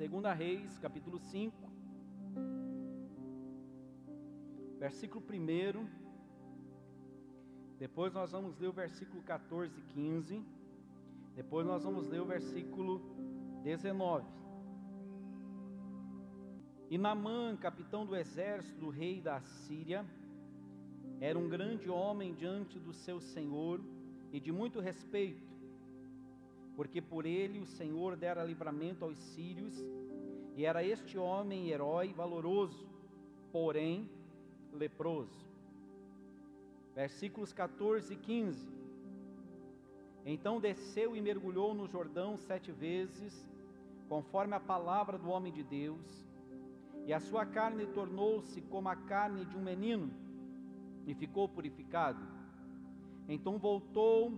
Segunda Reis, capítulo 5, versículo 1. Depois nós vamos ler o versículo 14 e 15. Depois nós vamos ler o versículo 19. E Namã, capitão do exército do rei da Síria, era um grande homem diante do seu senhor e de muito respeito porque por ele o Senhor dera livramento aos sírios, e era este homem herói valoroso, porém leproso. Versículos 14 e 15. Então desceu e mergulhou no Jordão sete vezes, conforme a palavra do homem de Deus, e a sua carne tornou-se como a carne de um menino, e ficou purificado. Então voltou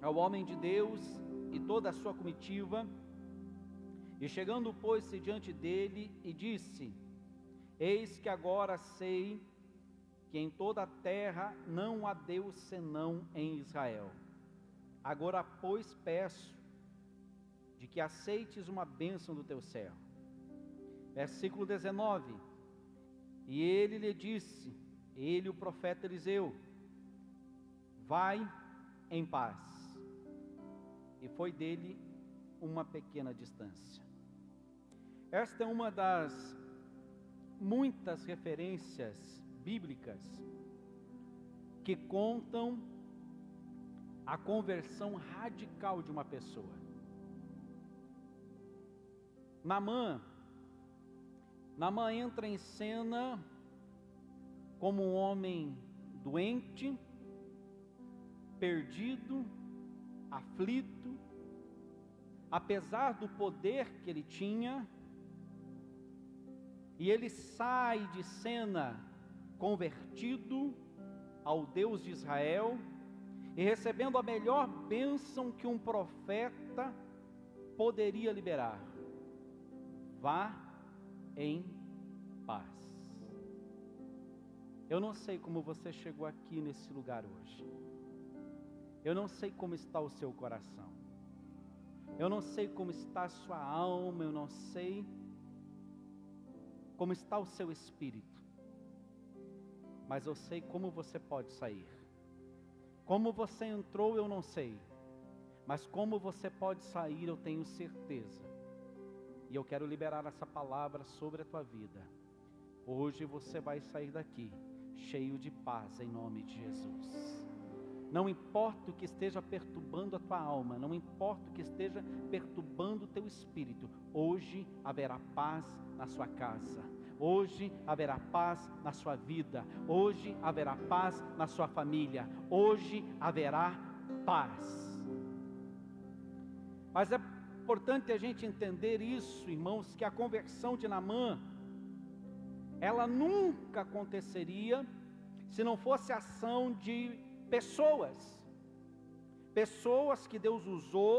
ao homem de Deus e toda a sua comitiva. E chegando, pôs-se diante dele e disse: Eis que agora sei que em toda a terra não há Deus senão em Israel. Agora, pois, peço de que aceites uma bênção do teu servo. Versículo 19. E ele lhe disse, ele, o profeta Eliseu, vai em paz e foi dele uma pequena distância. Esta é uma das muitas referências bíblicas que contam a conversão radical de uma pessoa. Namã, Namã entra em cena como um homem doente, perdido, aflito, apesar do poder que ele tinha, e ele sai de cena convertido ao Deus de Israel e recebendo a melhor bênção que um profeta poderia liberar: vá em paz. Eu não sei como você chegou aqui nesse lugar hoje. Eu não sei como está o seu coração. Eu não sei como está a sua alma, eu não sei como está o seu espírito. Mas eu sei como você pode sair. Como você entrou, eu não sei. Mas como você pode sair, eu tenho certeza. E eu quero liberar essa palavra sobre a tua vida. Hoje você vai sair daqui cheio de paz em nome de Jesus. Não importa o que esteja perturbando a tua alma, não importa o que esteja perturbando o teu espírito, hoje haverá paz na sua casa. Hoje haverá paz na sua vida, hoje haverá paz na sua família, hoje haverá paz. Mas é importante a gente entender isso, irmãos, que a conversão de Namã, ela nunca aconteceria se não fosse ação de pessoas, pessoas que Deus usou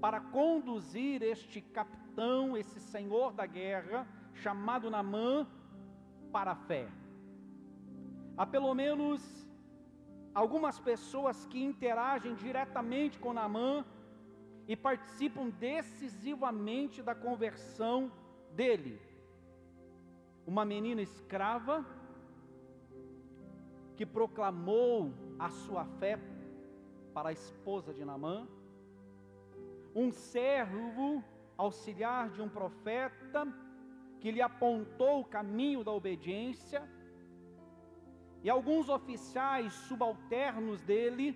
para conduzir este capitão, esse senhor da guerra, chamado Namã, para a fé. Há pelo menos algumas pessoas que interagem diretamente com Namã e participam decisivamente da conversão dele. Uma menina escrava que proclamou a sua fé para a esposa de Namã, um servo auxiliar de um profeta que lhe apontou o caminho da obediência, e alguns oficiais subalternos dele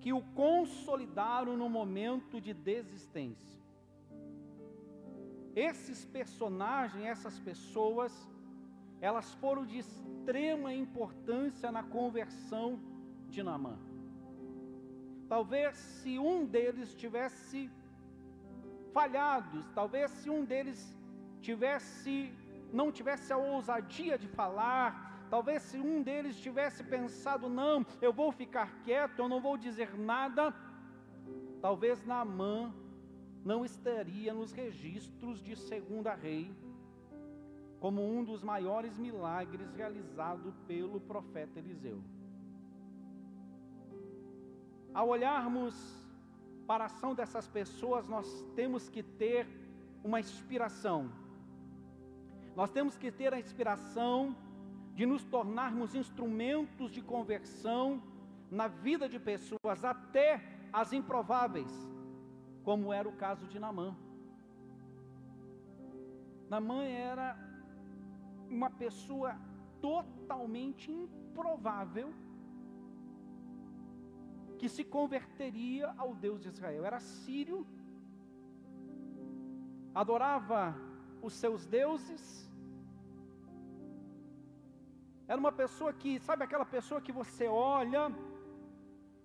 que o consolidaram no momento de desistência. Esses personagens, essas pessoas, elas foram de extrema importância na conversão de Naamã. Talvez se um deles tivesse falhado, talvez se um deles tivesse não tivesse a ousadia de falar, talvez se um deles tivesse pensado, não, eu vou ficar quieto, eu não vou dizer nada, talvez Naamã não estaria nos registros de segunda rei como um dos maiores milagres realizado pelo profeta Eliseu. Ao olharmos para a ação dessas pessoas, nós temos que ter uma inspiração. Nós temos que ter a inspiração de nos tornarmos instrumentos de conversão na vida de pessoas, até as improváveis, como era o caso de Namã. Namã era uma pessoa totalmente improvável que se converteria ao Deus de Israel. Era sírio, adorava os seus deuses, era uma pessoa que, sabe aquela pessoa que você olha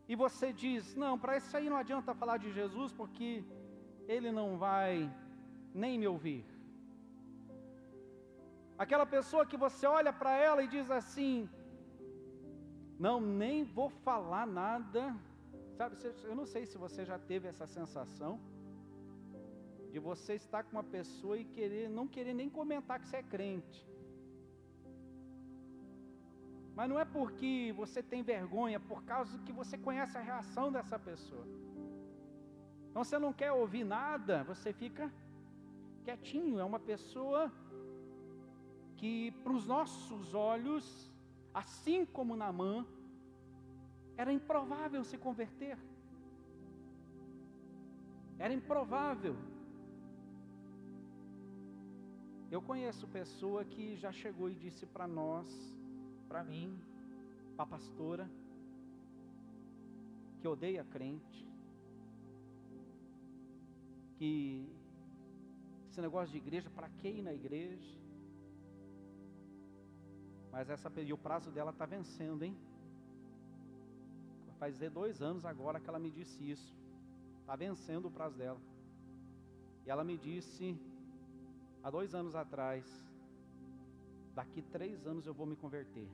e você diz: Não, para isso aí não adianta falar de Jesus, porque ele não vai nem me ouvir. Aquela pessoa que você olha para ela e diz assim: Não, nem vou falar nada. Sabe, eu não sei se você já teve essa sensação de você estar com uma pessoa e querer não querer nem comentar que você é crente. Mas não é porque você tem vergonha, por causa que você conhece a reação dessa pessoa. Então você não quer ouvir nada, você fica quietinho. É uma pessoa que, para os nossos olhos, assim como Namã, era improvável se converter. Era improvável. Eu conheço pessoa que já chegou e disse para nós para mim, para a pastora, que odeia crente, que esse negócio de igreja, para que ir na igreja? Mas essa e o prazo dela está vencendo, hein? Faz dois anos agora que ela me disse isso. Está vencendo o prazo dela. E ela me disse há dois anos atrás, daqui três anos eu vou me converter.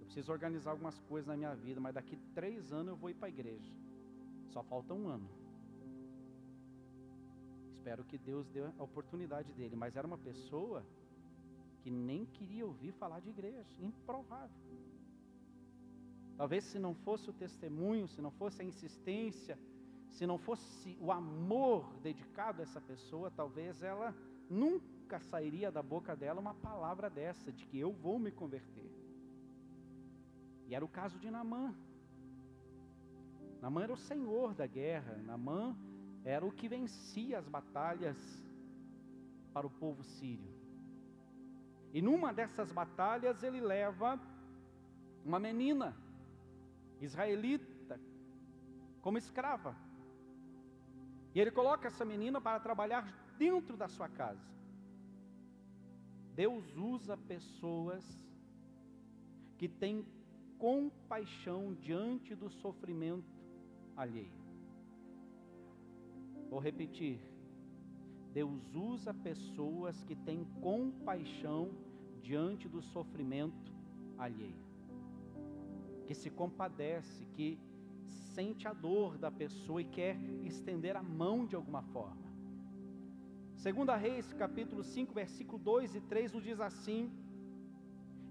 Eu preciso organizar algumas coisas na minha vida, mas daqui três anos eu vou ir para a igreja. Só falta um ano. Espero que Deus dê a oportunidade dele. Mas era uma pessoa que nem queria ouvir falar de igreja. Improvável. Talvez se não fosse o testemunho, se não fosse a insistência, se não fosse o amor dedicado a essa pessoa, talvez ela nunca sairia da boca dela uma palavra dessa, de que eu vou me converter. E era o caso de Namã. Namã era o senhor da guerra, Namã era o que vencia as batalhas para o povo sírio. E numa dessas batalhas ele leva uma menina israelita como escrava. E ele coloca essa menina para trabalhar dentro da sua casa. Deus usa pessoas que têm compaixão diante do sofrimento alheio. Vou repetir. Deus usa pessoas que têm compaixão diante do sofrimento alheio. Que se compadece, que sente a dor da pessoa e quer estender a mão de alguma forma. Segunda Reis, capítulo 5, versículo 2 e 3, nos diz assim: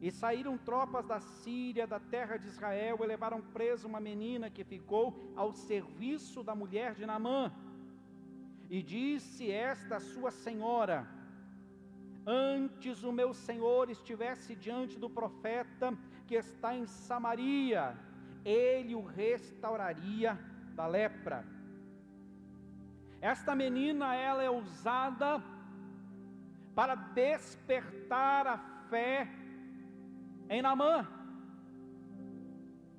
E saíram tropas da Síria, da terra de Israel, e levaram preso uma menina que ficou ao serviço da mulher de Naamã. E disse esta sua senhora: Antes o meu senhor estivesse diante do profeta que está em Samaria, ele o restauraria da lepra. Esta menina, ela é usada para despertar a fé em Namã.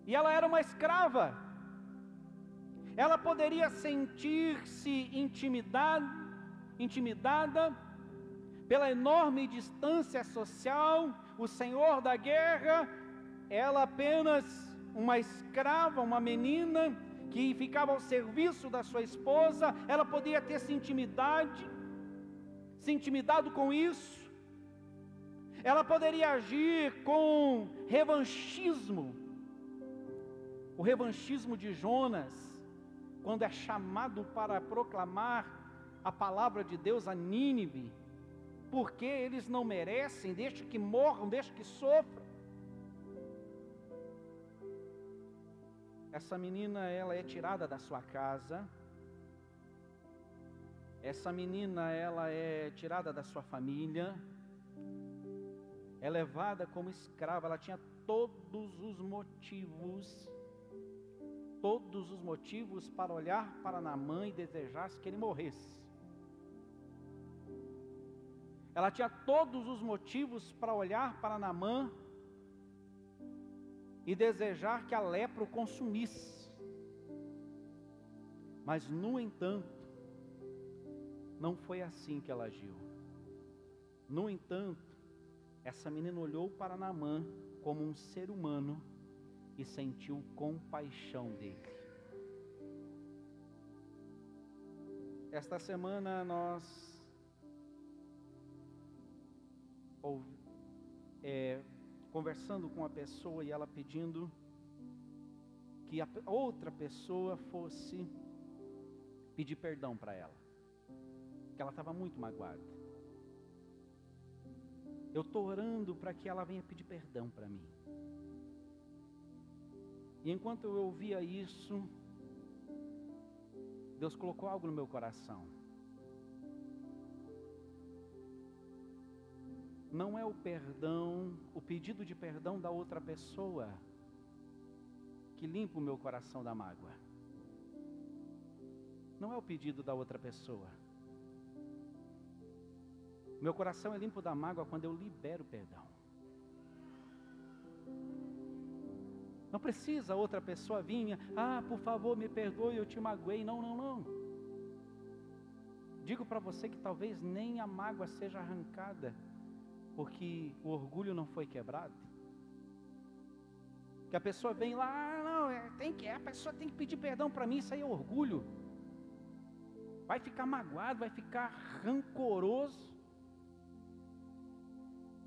E ela era uma escrava. Ela poderia sentir-se intimidada, intimidada pela enorme distância social, o senhor da guerra, ela apenas uma escrava, uma menina, que ficava ao serviço da sua esposa, ela podia ter se intimidade, se intimidado com isso, ela poderia agir com revanchismo, o revanchismo de Jonas, quando é chamado para proclamar a palavra de Deus a Nínive, porque eles não merecem, deixa que morram, deixa que sofram. essa menina ela é tirada da sua casa, essa menina ela é tirada da sua família, é levada como escrava, ela tinha todos os motivos, todos os motivos para olhar para Naamã e desejar que ele morresse. Ela tinha todos os motivos para olhar para Naamã e desejar que a lepra o consumisse. Mas, no entanto, não foi assim que ela agiu. No entanto, essa menina olhou para Naamã como um ser humano e sentiu compaixão dele. Esta semana nós é, conversando com a pessoa e ela pedindo que a outra pessoa fosse pedir perdão para ela, que ela estava muito magoada. Eu estou orando para que ela venha pedir perdão para mim. E enquanto eu ouvia isso, Deus colocou algo no meu coração. não é o perdão, o pedido de perdão da outra pessoa que limpa o meu coração da mágoa. Não é o pedido da outra pessoa. Meu coração é limpo da mágoa quando eu libero perdão. Não precisa outra pessoa vir, ah, por favor, me perdoe, eu te magoei. Não, não, não. Digo para você que talvez nem a mágoa seja arrancada porque o orgulho não foi quebrado. Que a pessoa vem lá, ah, não, é, tem que, a pessoa tem que pedir perdão para mim, isso aí é orgulho. Vai ficar magoado, vai ficar rancoroso.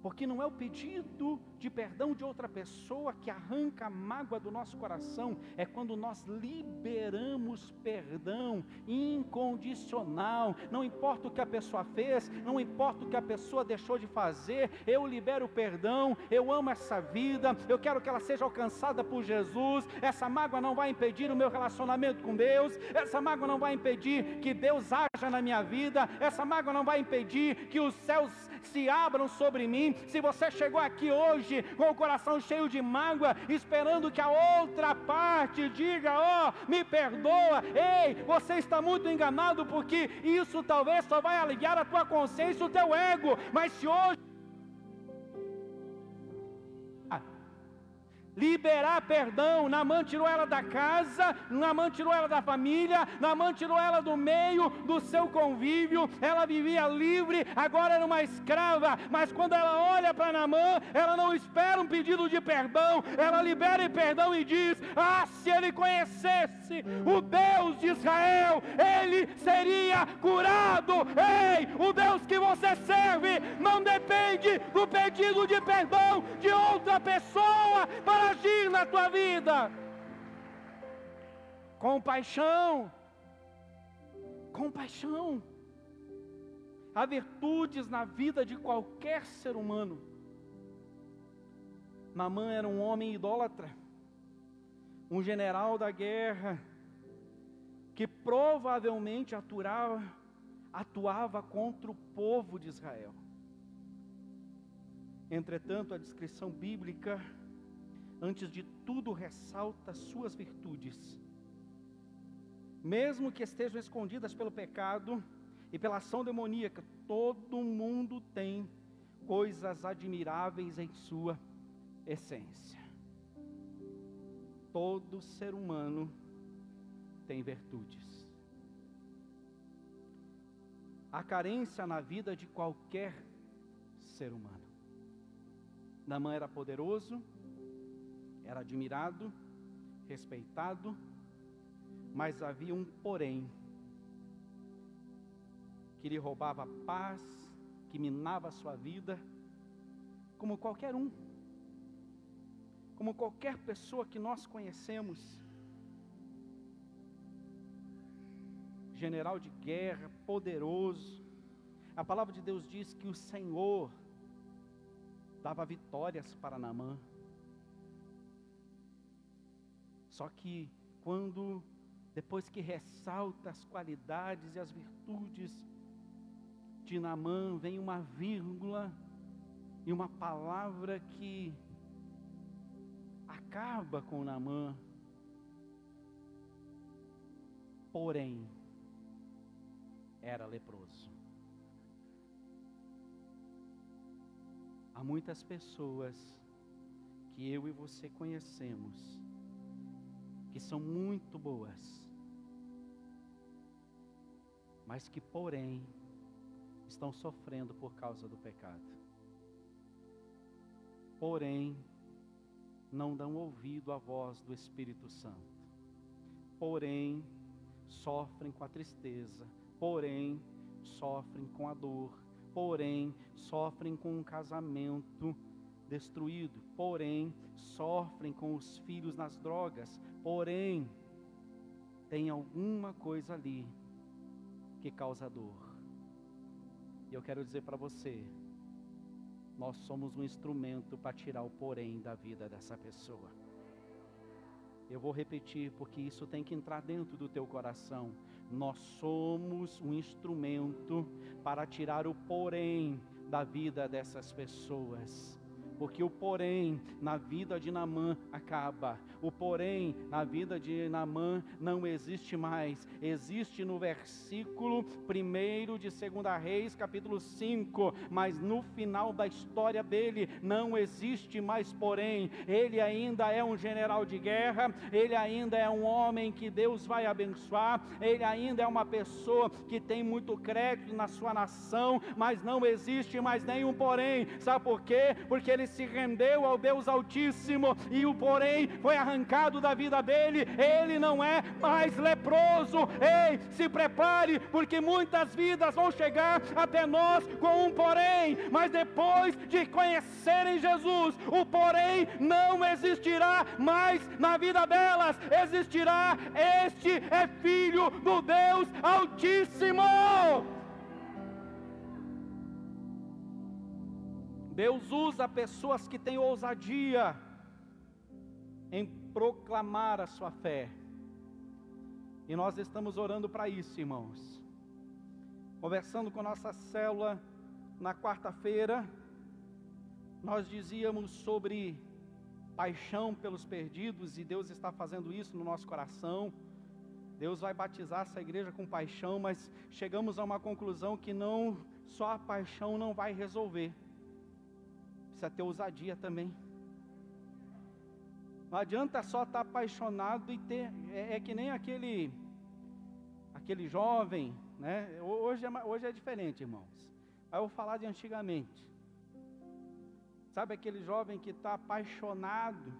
Porque não é o pedido de perdão de outra pessoa que arranca a mágoa do nosso coração, é quando nós liberamos perdão incondicional. Não importa o que a pessoa fez, não importa o que a pessoa deixou de fazer, eu libero perdão, eu amo essa vida, eu quero que ela seja alcançada por Jesus. Essa mágoa não vai impedir o meu relacionamento com Deus, essa mágoa não vai impedir que Deus haja na minha vida, essa mágoa não vai impedir que os céus se abram sobre mim. Se você chegou aqui hoje com o coração cheio de mágoa, esperando que a outra parte diga: Ó, oh, me perdoa, ei, você está muito enganado, porque isso talvez só vai aliviar a tua consciência, o teu ego. Mas se hoje liberar perdão. Namã tirou ela da casa, Namã tirou ela da família, Namã tirou ela do meio do seu convívio. Ela vivia livre, agora era uma escrava. Mas quando ela olha para Namã, ela não espera um pedido de perdão, ela libera perdão e diz: Ah, se ele conhecesse o Deus de Israel, ele seria curado. Ei, o Deus que você serve não depende do pedido de perdão de outra pessoa para agir na tua vida. Compaixão. Compaixão. Há virtudes na vida de qualquer ser humano. Namã era um homem idólatra, um general da guerra, que provavelmente atuava, atuava contra o povo de Israel. Entretanto, a descrição bíblica antes de tudo ressalta suas virtudes. Mesmo que estejam escondidas pelo pecado e pela ação demoníaca, todo mundo tem coisas admiráveis em sua essência. Todo ser humano tem virtudes. Há carência na vida de qualquer ser humano. Namã era poderoso, era admirado, respeitado, mas havia um porém que lhe roubava a paz, que minava a sua vida, como qualquer um, como qualquer pessoa que nós conhecemos. General de guerra, poderoso. A palavra de Deus diz que o Senhor dava vitórias para Naamã. Só que quando, depois que ressalta as qualidades e as virtudes de Namã vem uma vírgula e uma palavra que acaba com Namã. Porém, era leproso. Há muitas pessoas que eu e você conhecemos que são muito boas, mas que, porém, estão sofrendo por causa do pecado. Porém, não dão ouvido à voz do Espírito Santo. Porém, sofrem com a tristeza, porém, sofrem com a dor, porém, sofrem com um casamento destruído, porém, sofrem com os filhos nas drogas, porém, tem alguma coisa ali que causa dor. E eu quero dizer para você, nós somos um instrumento para tirar o porém da vida dessa pessoa. Eu vou repetir porque isso tem que entrar dentro do teu coração. Nós somos um instrumento para tirar o porém da vida dessas pessoas porque o porém na vida de Namã acaba, o porém na vida de Namã não existe mais, existe no versículo 1 de 2 Reis, capítulo 5, mas no final da história dele não existe mais porém, ele ainda é um general de guerra, ele ainda é um homem que Deus vai abençoar, ele ainda é uma pessoa que tem muito crédito na sua nação, mas não existe mais nenhum porém, sabe por quê? Porque ele se rendeu ao Deus Altíssimo e o porém foi arrancado da vida dele, ele não é mais leproso. Ei, se prepare, porque muitas vidas vão chegar até nós com um porém, mas depois de conhecerem Jesus, o porém não existirá mais na vida delas, existirá este é filho do Deus Altíssimo. Deus usa pessoas que têm ousadia em proclamar a sua fé. E nós estamos orando para isso, irmãos. Conversando com nossa célula na quarta-feira, nós dizíamos sobre paixão pelos perdidos e Deus está fazendo isso no nosso coração. Deus vai batizar essa igreja com paixão, mas chegamos a uma conclusão que não só a paixão não vai resolver precisa ter ousadia também. Não adianta só estar apaixonado e ter. É, é que nem aquele aquele jovem, né? Hoje é, hoje é diferente, irmãos. Aí eu vou falar de antigamente. Sabe aquele jovem que está apaixonado,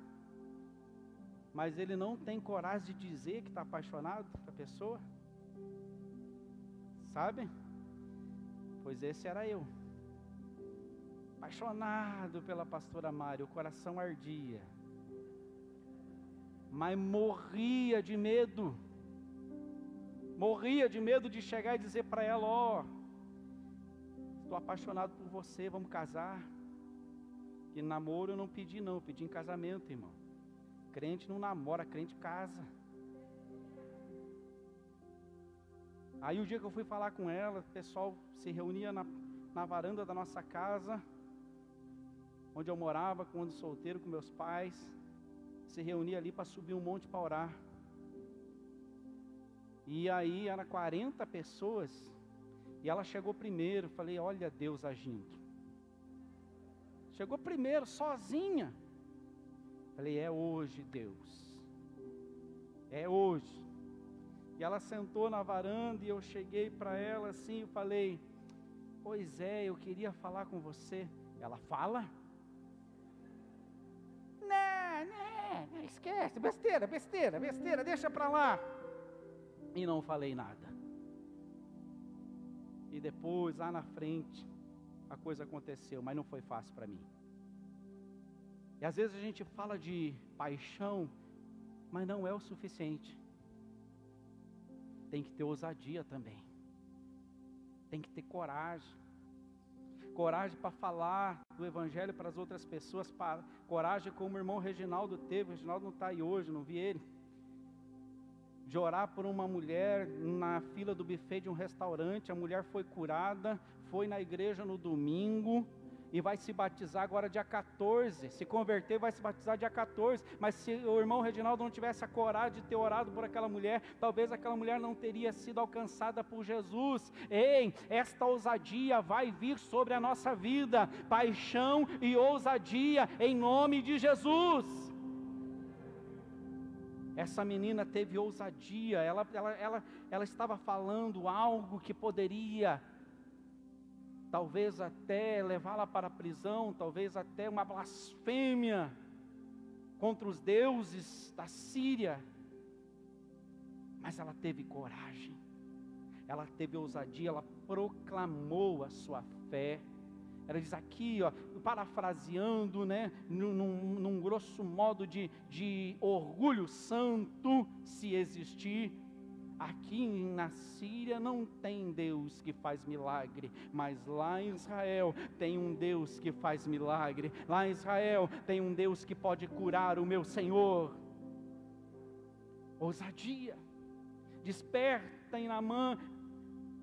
mas ele não tem coragem de dizer que está apaixonado para a pessoa? Sabe? Pois esse era eu apaixonado pela pastora Mari, o coração ardia, mas morria de medo, morria de medo de chegar e dizer para ela: Ó, oh, estou apaixonado por você, vamos casar. E namoro eu não pedi, não, eu pedi em casamento, irmão. Crente não namora, crente casa. Aí o dia que eu fui falar com ela, o pessoal se reunia na, na varanda da nossa casa onde eu morava quando solteiro com meus pais, se reunia ali para subir um monte para orar. E aí era 40 pessoas, e ela chegou primeiro, falei, olha Deus agindo. Chegou primeiro, sozinha. Falei, é hoje, Deus. É hoje. E ela sentou na varanda e eu cheguei para ela assim e falei: Pois é, eu queria falar com você. Ela fala. Não, não, esquece, besteira, besteira, besteira, deixa para lá. E não falei nada. E depois, lá na frente, a coisa aconteceu, mas não foi fácil para mim. E às vezes a gente fala de paixão, mas não é o suficiente. Tem que ter ousadia também. Tem que ter coragem coragem para falar do Evangelho para as outras pessoas, coragem como o irmão Reginaldo teve, o Reginaldo não está aí hoje, não vi ele. de orar por uma mulher na fila do buffet de um restaurante. A mulher foi curada, foi na igreja no domingo e vai se batizar agora dia 14. Se converter, vai se batizar dia 14. Mas se o irmão Reginaldo não tivesse a coragem de ter orado por aquela mulher, talvez aquela mulher não teria sido alcançada por Jesus. Ei, esta ousadia vai vir sobre a nossa vida, paixão e ousadia em nome de Jesus. Essa menina teve ousadia, ela, ela, ela, ela estava falando algo que poderia talvez até levá-la para a prisão, talvez até uma blasfêmia contra os deuses da Síria. Mas ela teve coragem, ela teve ousadia, ela proclamou a sua fé. Ela diz aqui, ó, parafraseando, né, num, num, grosso modo de, de orgulho santo, se existir, Aqui na Síria não tem Deus que faz milagre, mas lá em Israel tem um Deus que faz milagre. Lá em Israel tem um Deus que pode curar o meu Senhor. Ousadia. Desperta em Namã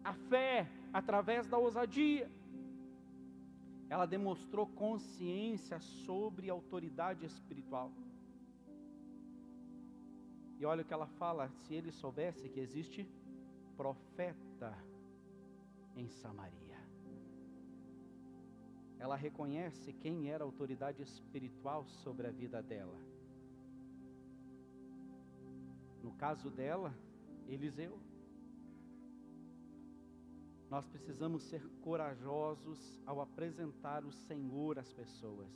a fé através da ousadia. Ela demonstrou consciência sobre autoridade espiritual. E olha o que ela fala: se ele soubesse que existe profeta em Samaria. Ela reconhece quem era a autoridade espiritual sobre a vida dela. No caso dela, Eliseu. Nós precisamos ser corajosos ao apresentar o Senhor às pessoas.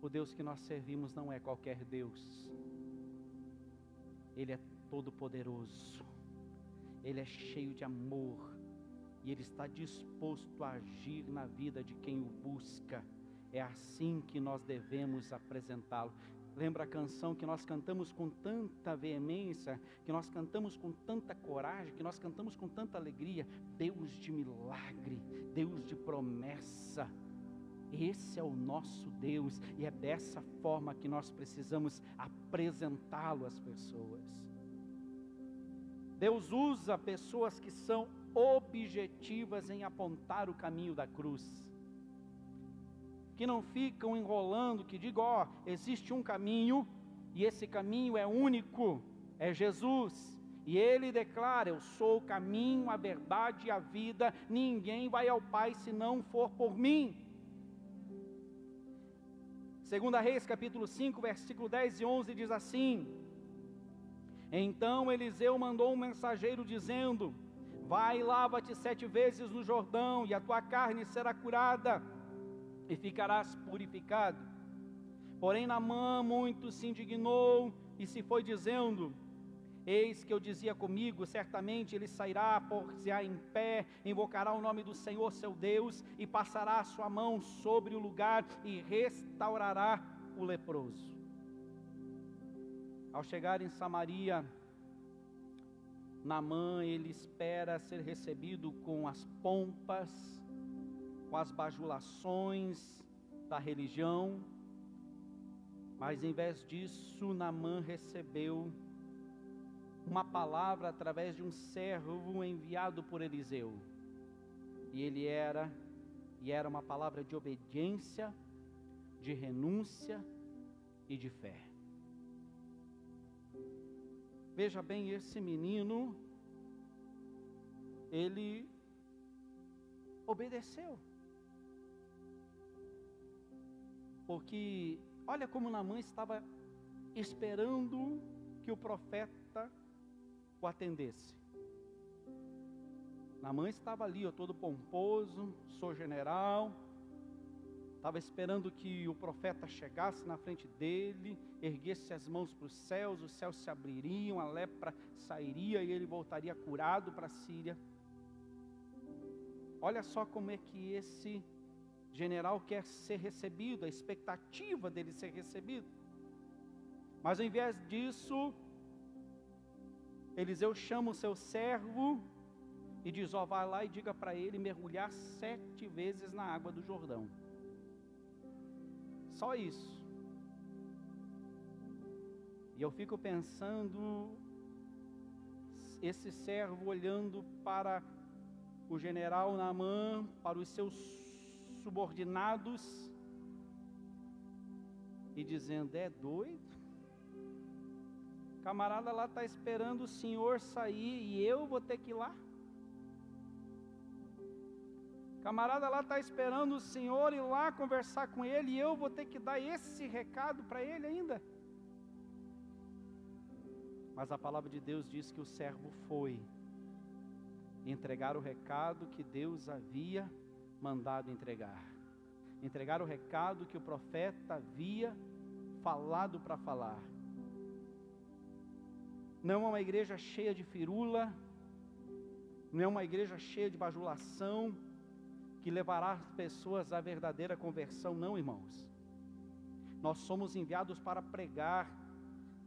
O Deus que nós servimos não é qualquer Deus. Ele é todo-poderoso. Ele é cheio de amor. E Ele está disposto a agir na vida de quem o busca. É assim que nós devemos apresentá-lo. Lembra a canção que nós cantamos com tanta veemência, que nós cantamos com tanta coragem, que nós cantamos com tanta alegria? Deus de milagre, Deus de promessa. Esse é o nosso Deus e é dessa forma que nós precisamos apresentá-lo às pessoas. Deus usa pessoas que são objetivas em apontar o caminho da cruz. Que não ficam enrolando, que digam, ó, oh, existe um caminho e esse caminho é único, é Jesus. E ele declara: Eu sou o caminho, a verdade e a vida. Ninguém vai ao Pai se não for por mim. Segunda Reis, capítulo 5, versículo 10 e 11 diz assim: Então Eliseu mandou um mensageiro dizendo: Vai e lava-te sete vezes no Jordão, e a tua carne será curada, e ficarás purificado. Porém, Namã muito se indignou e se foi dizendo: Eis que eu dizia comigo: certamente ele sairá, por-se-á em pé, invocará o nome do Senhor seu Deus, e passará a sua mão sobre o lugar e restaurará o leproso. Ao chegar em Samaria, Namã ele espera ser recebido com as pompas, com as bajulações da religião, mas em vez disso, Namã recebeu uma palavra através de um servo enviado por Eliseu. E ele era e era uma palavra de obediência, de renúncia e de fé. Veja bem, esse menino ele obedeceu. Porque olha como Namã estava esperando que o profeta o atendesse. Namã estava ali, ó, todo pomposo, sou general, estava esperando que o profeta chegasse na frente dele, erguesse as mãos para os céus, os céus se abririam, a lepra sairia e ele voltaria curado para a Síria. Olha só como é que esse general quer ser recebido, a expectativa dele ser recebido. Mas ao invés disso, Eliseu chama o seu servo e diz: Ó, vai lá e diga para ele mergulhar sete vezes na água do Jordão. Só isso. E eu fico pensando, esse servo olhando para o general Naamã, para os seus subordinados, e dizendo: É doido? Camarada lá está esperando o senhor sair e eu vou ter que ir lá? Camarada lá está esperando o senhor ir lá conversar com ele e eu vou ter que dar esse recado para ele ainda? Mas a palavra de Deus diz que o servo foi entregar o recado que Deus havia mandado entregar. Entregar o recado que o profeta havia falado para falar. Não é uma igreja cheia de firula, não é uma igreja cheia de bajulação, que levará as pessoas à verdadeira conversão, não, irmãos. Nós somos enviados para pregar,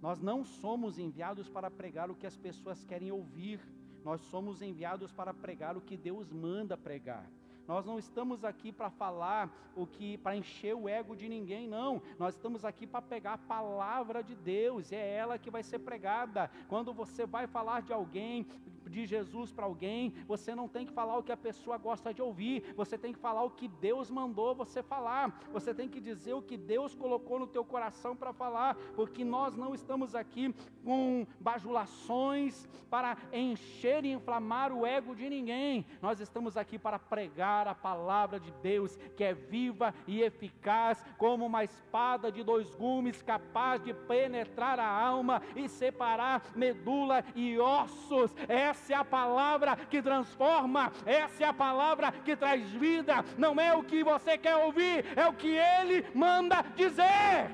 nós não somos enviados para pregar o que as pessoas querem ouvir, nós somos enviados para pregar o que Deus manda pregar. Nós não estamos aqui para falar o que para encher o ego de ninguém, não. Nós estamos aqui para pegar a palavra de Deus, é ela que vai ser pregada. Quando você vai falar de alguém, de Jesus para alguém, você não tem que falar o que a pessoa gosta de ouvir, você tem que falar o que Deus mandou você falar, você tem que dizer o que Deus colocou no teu coração para falar, porque nós não estamos aqui com bajulações para encher e inflamar o ego de ninguém, nós estamos aqui para pregar a palavra de Deus, que é viva e eficaz, como uma espada de dois gumes, capaz de penetrar a alma e separar medula e ossos. Essa essa é a palavra que transforma, essa é a palavra que traz vida. Não é o que você quer ouvir, é o que Ele manda dizer.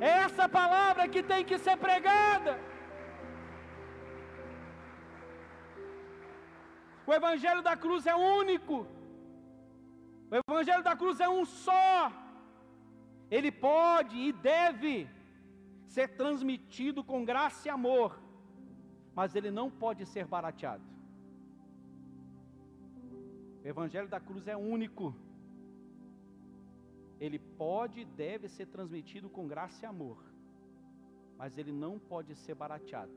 É essa palavra que tem que ser pregada. O Evangelho da cruz é único. O Evangelho da cruz é um só. Ele pode e deve ser transmitido com graça e amor mas ele não pode ser barateado. O Evangelho da cruz é único. Ele pode e deve ser transmitido com graça e amor, mas ele não pode ser barateado,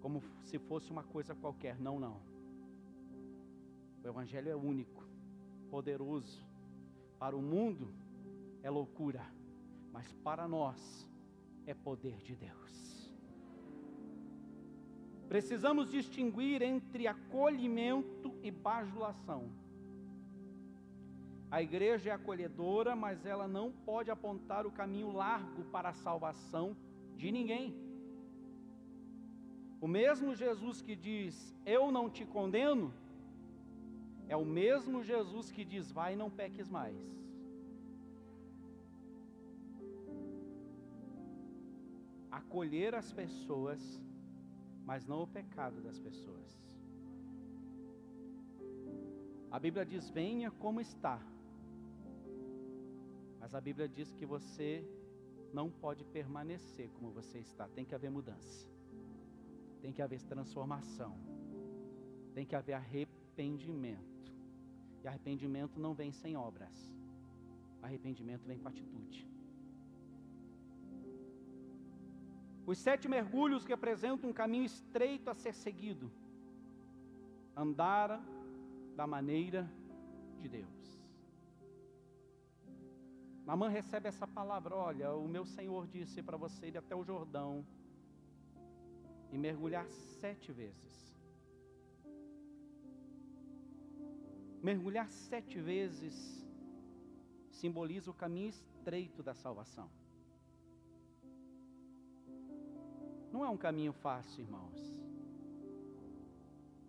como se fosse uma coisa qualquer. Não, não. O Evangelho é único, poderoso. Para o mundo é loucura, mas para nós é poder de Deus. Precisamos distinguir entre acolhimento e bajulação. A igreja é acolhedora, mas ela não pode apontar o caminho largo para a salvação de ninguém. O mesmo Jesus que diz: Eu não te condeno, é o mesmo Jesus que diz: Vai e não peques mais. Acolher as pessoas mas não o pecado das pessoas. A Bíblia diz: venha como está. Mas a Bíblia diz que você não pode permanecer como você está, tem que haver mudança, tem que haver transformação, tem que haver arrependimento. E arrependimento não vem sem obras, arrependimento vem com atitude. Os sete mergulhos representam um caminho estreito a ser seguido. Andar da maneira de Deus. Namã recebe essa palavra: olha, o meu Senhor disse para você ir até o Jordão e mergulhar sete vezes. Mergulhar sete vezes simboliza o caminho estreito da salvação. Não é um caminho fácil, irmãos,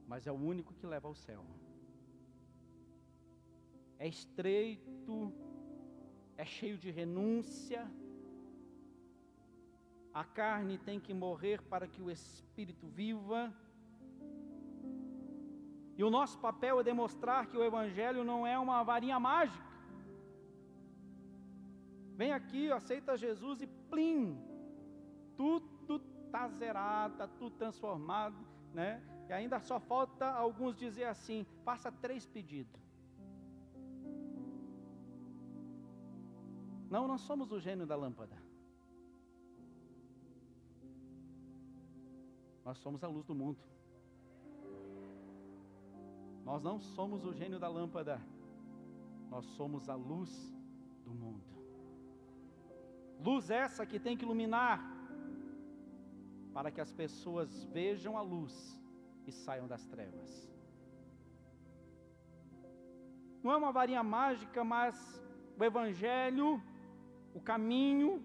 mas é o único que leva ao céu. É estreito, é cheio de renúncia. A carne tem que morrer para que o espírito viva. E o nosso papel é demonstrar que o Evangelho não é uma varinha mágica. Vem aqui, aceita Jesus e plim, tudo está zerado, está tudo transformado, né? E ainda só falta alguns dizer assim: faça três pedidos. Não, nós somos o gênio da lâmpada. Nós somos a luz do mundo. Nós não somos o gênio da lâmpada, nós somos a luz do mundo. Luz essa que tem que iluminar, para que as pessoas vejam a luz e saiam das trevas. Não é uma varinha mágica, mas o Evangelho, o caminho,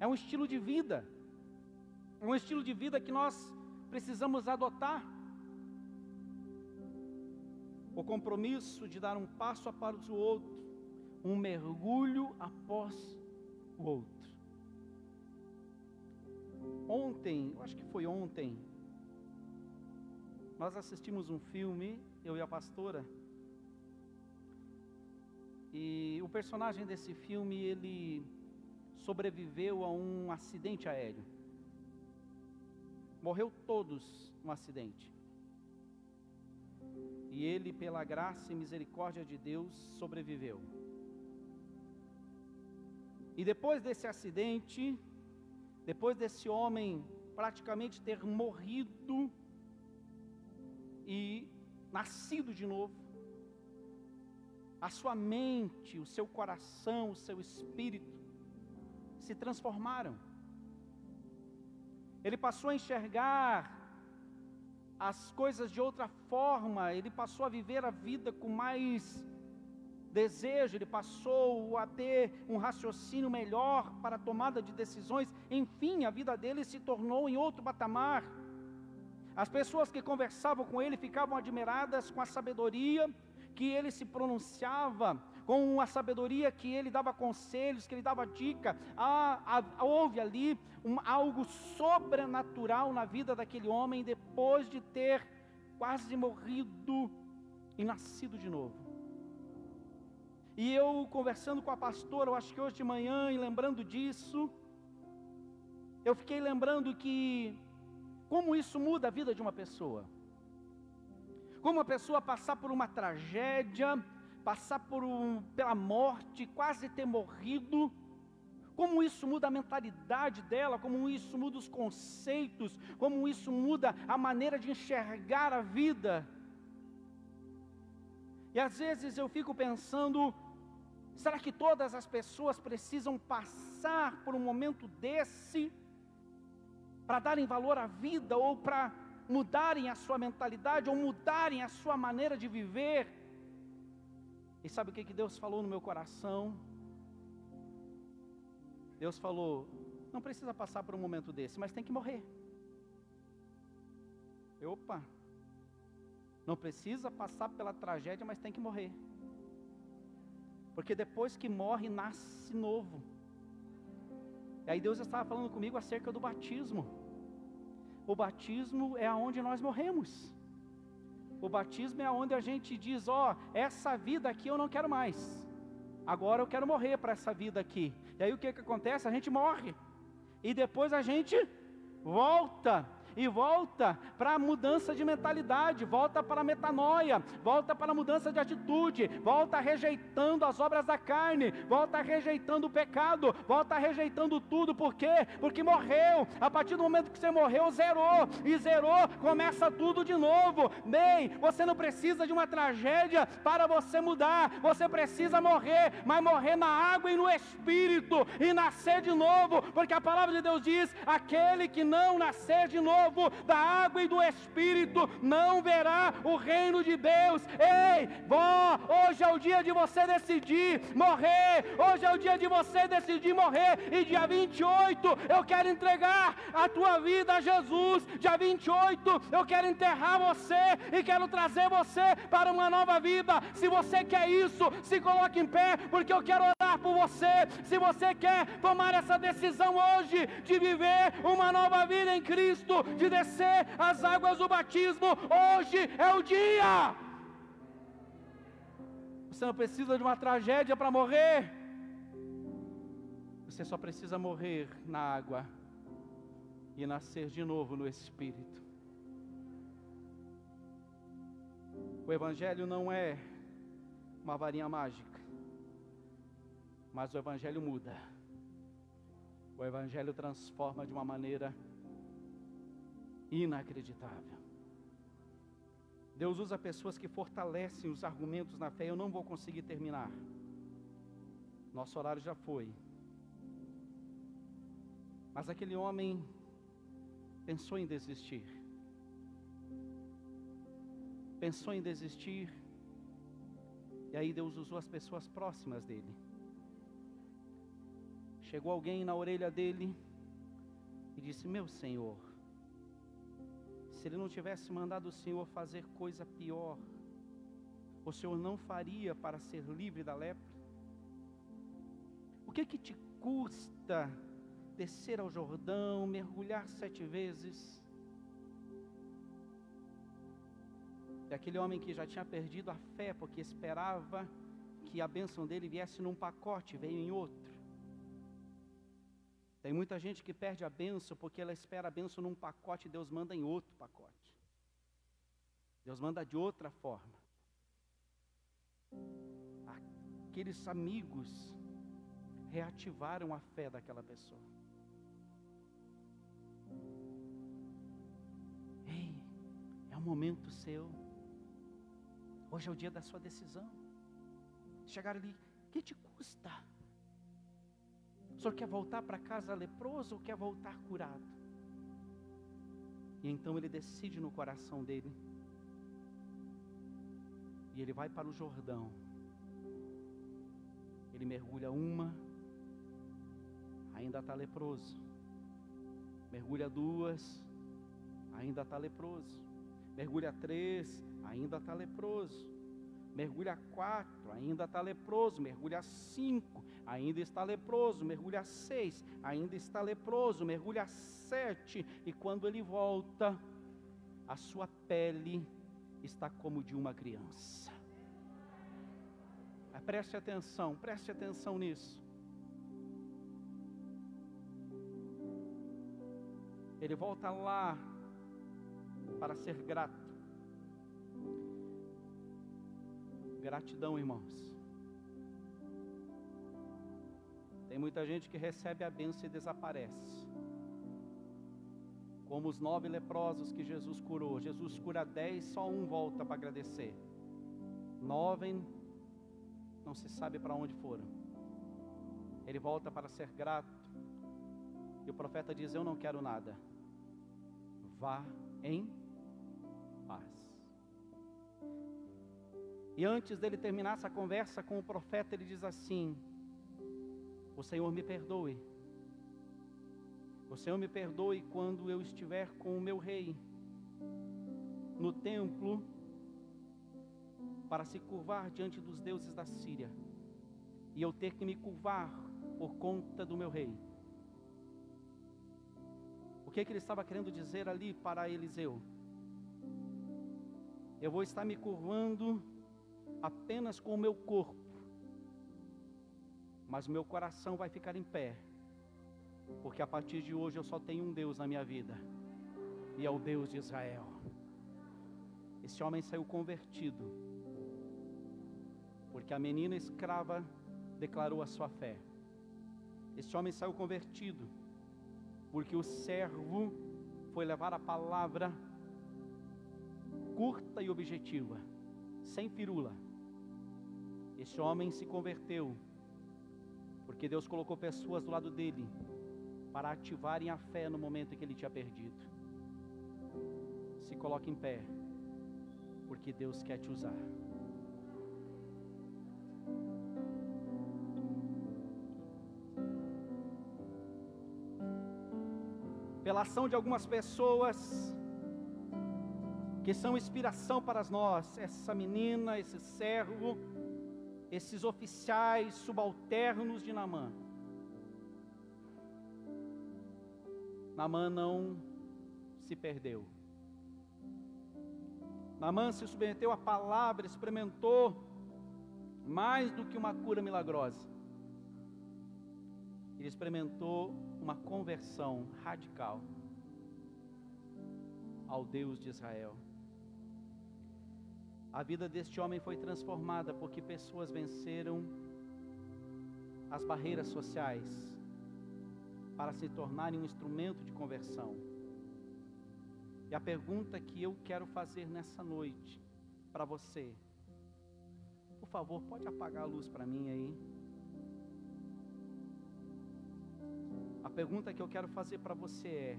é um estilo de vida, é um estilo de vida que nós precisamos adotar o compromisso de dar um passo após o outro, um mergulho após o outro. Ontem, eu acho que foi ontem, nós assistimos um filme, eu e a pastora, e o personagem desse filme, ele sobreviveu a um acidente aéreo. Morreu todos no acidente. E ele, pela graça e misericórdia de Deus, sobreviveu. E depois desse acidente, depois desse homem praticamente ter morrido e nascido de novo, a sua mente, o seu coração, o seu espírito se transformaram. Ele passou a enxergar as coisas de outra forma, ele passou a viver a vida com mais desejo, ele passou a ter um raciocínio melhor para a tomada de decisões, enfim, a vida dele se tornou em outro patamar. As pessoas que conversavam com ele ficavam admiradas com a sabedoria que ele se pronunciava, com a sabedoria que ele dava conselhos, que ele dava dica. Ah, ah, houve ali um, algo sobrenatural na vida daquele homem depois de ter quase morrido e nascido de novo. E eu conversando com a pastora, eu acho que hoje de manhã, e lembrando disso, eu fiquei lembrando que como isso muda a vida de uma pessoa. Como a pessoa passar por uma tragédia, passar por um, pela morte, quase ter morrido, como isso muda a mentalidade dela, como isso muda os conceitos, como isso muda a maneira de enxergar a vida. E às vezes eu fico pensando, será que todas as pessoas precisam passar por um momento desse para darem valor à vida ou para mudarem a sua mentalidade ou mudarem a sua maneira de viver? E sabe o que, que Deus falou no meu coração? Deus falou: não precisa passar por um momento desse, mas tem que morrer. Opa! Não precisa passar pela tragédia, mas tem que morrer. Porque depois que morre, nasce novo. E aí Deus estava falando comigo acerca do batismo. O batismo é aonde nós morremos. O batismo é onde a gente diz: Ó, oh, essa vida aqui eu não quero mais. Agora eu quero morrer para essa vida aqui. E aí o que, que acontece? A gente morre. E depois a gente volta e volta para a mudança de mentalidade, volta para a metanoia, volta para a mudança de atitude, volta rejeitando as obras da carne, volta rejeitando o pecado, volta rejeitando tudo, por quê? Porque morreu, a partir do momento que você morreu, zerou, e zerou, começa tudo de novo. Bem, você não precisa de uma tragédia para você mudar, você precisa morrer, mas morrer na água e no espírito, e nascer de novo, porque a palavra de Deus diz: aquele que não nascer de novo, novo da água e do Espírito, não verá o reino de Deus. Ei, vó, hoje é o dia de você decidir morrer. Hoje é o dia de você decidir morrer. E dia 28 eu quero entregar a tua vida a Jesus. Dia 28 eu quero enterrar você e quero trazer você para uma nova vida. Se você quer isso, se coloque em pé, porque eu quero orar por você. Se você quer tomar essa decisão hoje de viver uma nova vida em Cristo, de descer as águas do batismo. Hoje é o dia. Você não precisa de uma tragédia para morrer. Você só precisa morrer na água e nascer de novo no Espírito. O Evangelho não é uma varinha mágica, mas o Evangelho muda. O Evangelho transforma de uma maneira Inacreditável. Deus usa pessoas que fortalecem os argumentos na fé. Eu não vou conseguir terminar. Nosso horário já foi. Mas aquele homem pensou em desistir. Pensou em desistir. E aí Deus usou as pessoas próximas dele. Chegou alguém na orelha dele e disse: Meu Senhor, se ele não tivesse mandado o Senhor fazer coisa pior, o Senhor não faria para ser livre da lepra? O que que te custa descer ao Jordão, mergulhar sete vezes? E aquele homem que já tinha perdido a fé, porque esperava que a bênção dele viesse num pacote, veio em outro. Tem muita gente que perde a benção porque ela espera a benção num pacote e Deus manda em outro pacote. Deus manda de outra forma. Aqueles amigos reativaram a fé daquela pessoa. Ei, é o momento seu. Hoje é o dia da sua decisão. Chegar ali, que te custa? O senhor quer voltar para casa leproso ou quer voltar curado? E então ele decide no coração dele. E ele vai para o Jordão. Ele mergulha uma, ainda está leproso. Mergulha duas, ainda está leproso. Mergulha três, ainda está leproso. Mergulha quatro, ainda está leproso. Mergulha cinco, ainda está leproso. Mergulha seis, ainda está leproso. Mergulha sete, e quando ele volta, a sua pele está como de uma criança. Preste atenção, preste atenção nisso. Ele volta lá para ser grato. Gratidão, irmãos. Tem muita gente que recebe a bênção e desaparece. Como os nove leprosos que Jesus curou. Jesus cura dez, só um volta para agradecer. Nove não se sabe para onde foram. Ele volta para ser grato. E o profeta diz: Eu não quero nada. Vá em E antes dele terminar essa conversa com o profeta, ele diz assim: O Senhor me perdoe. O Senhor me perdoe quando eu estiver com o meu rei no templo para se curvar diante dos deuses da Síria e eu ter que me curvar por conta do meu rei. O que, é que ele estava querendo dizer ali para Eliseu? Eu vou estar me curvando apenas com o meu corpo, mas o meu coração vai ficar em pé, porque a partir de hoje eu só tenho um Deus na minha vida, e é o Deus de Israel. Esse homem saiu convertido, porque a menina escrava declarou a sua fé. Esse homem saiu convertido, porque o servo foi levar a palavra curta e objetiva, sem firula. Esse homem se converteu, porque Deus colocou pessoas do lado dele para ativarem a fé no momento em que ele tinha perdido. Se coloque em pé, porque Deus quer te usar. pela ação de algumas pessoas que são inspiração para nós, essa menina, esse servo, esses oficiais subalternos de Namã. Namã não se perdeu. Namã se submeteu à palavra, experimentou mais do que uma cura milagrosa. Ele experimentou uma conversão radical ao Deus de Israel. A vida deste homem foi transformada porque pessoas venceram as barreiras sociais para se tornarem um instrumento de conversão. E a pergunta que eu quero fazer nessa noite para você, por favor, pode apagar a luz para mim aí? A pergunta que eu quero fazer para você é: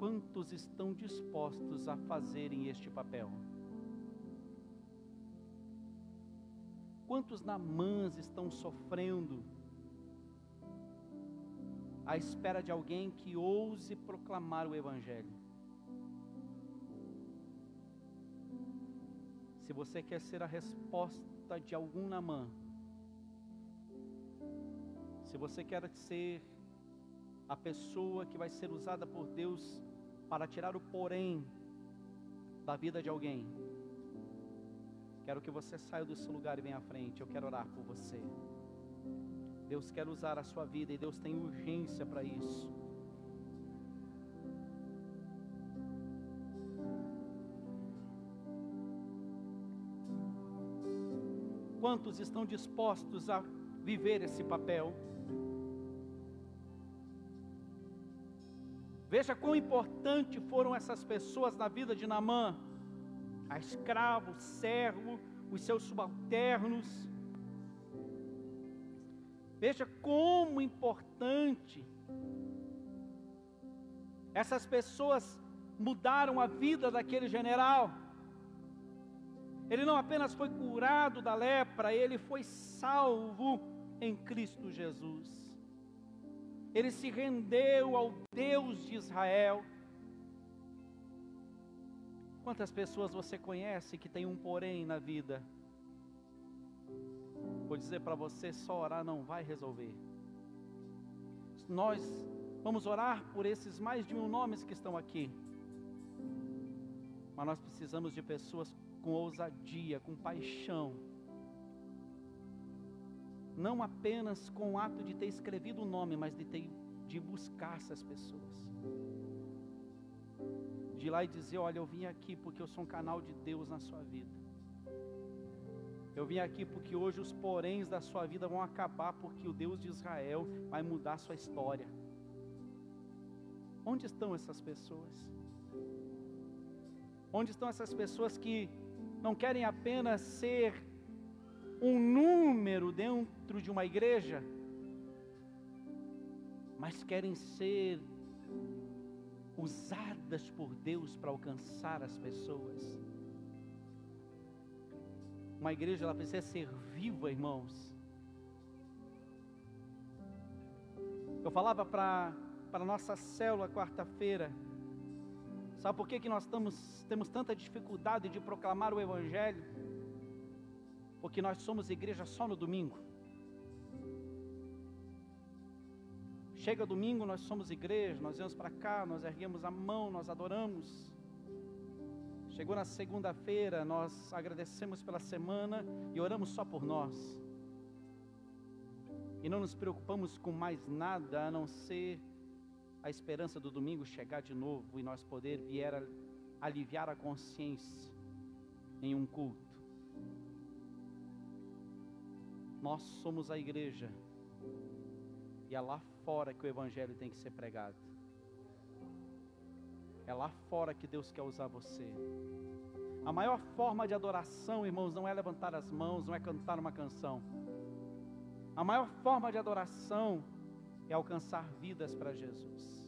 quantos estão dispostos a fazerem este papel? Quantos namãs estão sofrendo à espera de alguém que ouse proclamar o Evangelho? Se você quer ser a resposta de algum namã, se você quer ser a pessoa que vai ser usada por Deus para tirar o porém da vida de alguém, quero que você saia do seu lugar e venha à frente. Eu quero orar por você. Deus quer usar a sua vida e Deus tem urgência para isso. Quantos estão dispostos a viver esse papel? Veja quão importante foram essas pessoas na vida de Namã, a escravo, servo, os seus subalternos. Veja como importante essas pessoas mudaram a vida daquele general. Ele não apenas foi curado da lepra, ele foi salvo em Cristo Jesus ele se rendeu ao Deus de Israel. Quantas pessoas você conhece que tem um porém na vida? Vou dizer para você: só orar não vai resolver. Nós vamos orar por esses mais de mil nomes que estão aqui, mas nós precisamos de pessoas com ousadia, com paixão, não apenas com o ato de ter escrevido o nome, mas de, ter, de buscar essas pessoas. De ir lá e dizer: Olha, eu vim aqui porque eu sou um canal de Deus na sua vida. Eu vim aqui porque hoje os poréns da sua vida vão acabar, porque o Deus de Israel vai mudar a sua história. Onde estão essas pessoas? Onde estão essas pessoas que não querem apenas ser dentro de uma igreja, mas querem ser usadas por Deus para alcançar as pessoas. Uma igreja ela precisa ser viva, irmãos. Eu falava para para nossa célula quarta-feira. Sabe por que, que nós estamos, temos tanta dificuldade de proclamar o Evangelho? Porque nós somos igreja só no domingo. Chega domingo, nós somos igreja, nós vamos para cá, nós erguemos a mão, nós adoramos. Chegou na segunda-feira, nós agradecemos pela semana e oramos só por nós. E não nos preocupamos com mais nada a não ser a esperança do domingo chegar de novo e nós poder vier aliviar a consciência em um culto. Nós somos a igreja. E é lá fora que o Evangelho tem que ser pregado. É lá fora que Deus quer usar você. A maior forma de adoração, irmãos, não é levantar as mãos, não é cantar uma canção. A maior forma de adoração é alcançar vidas para Jesus.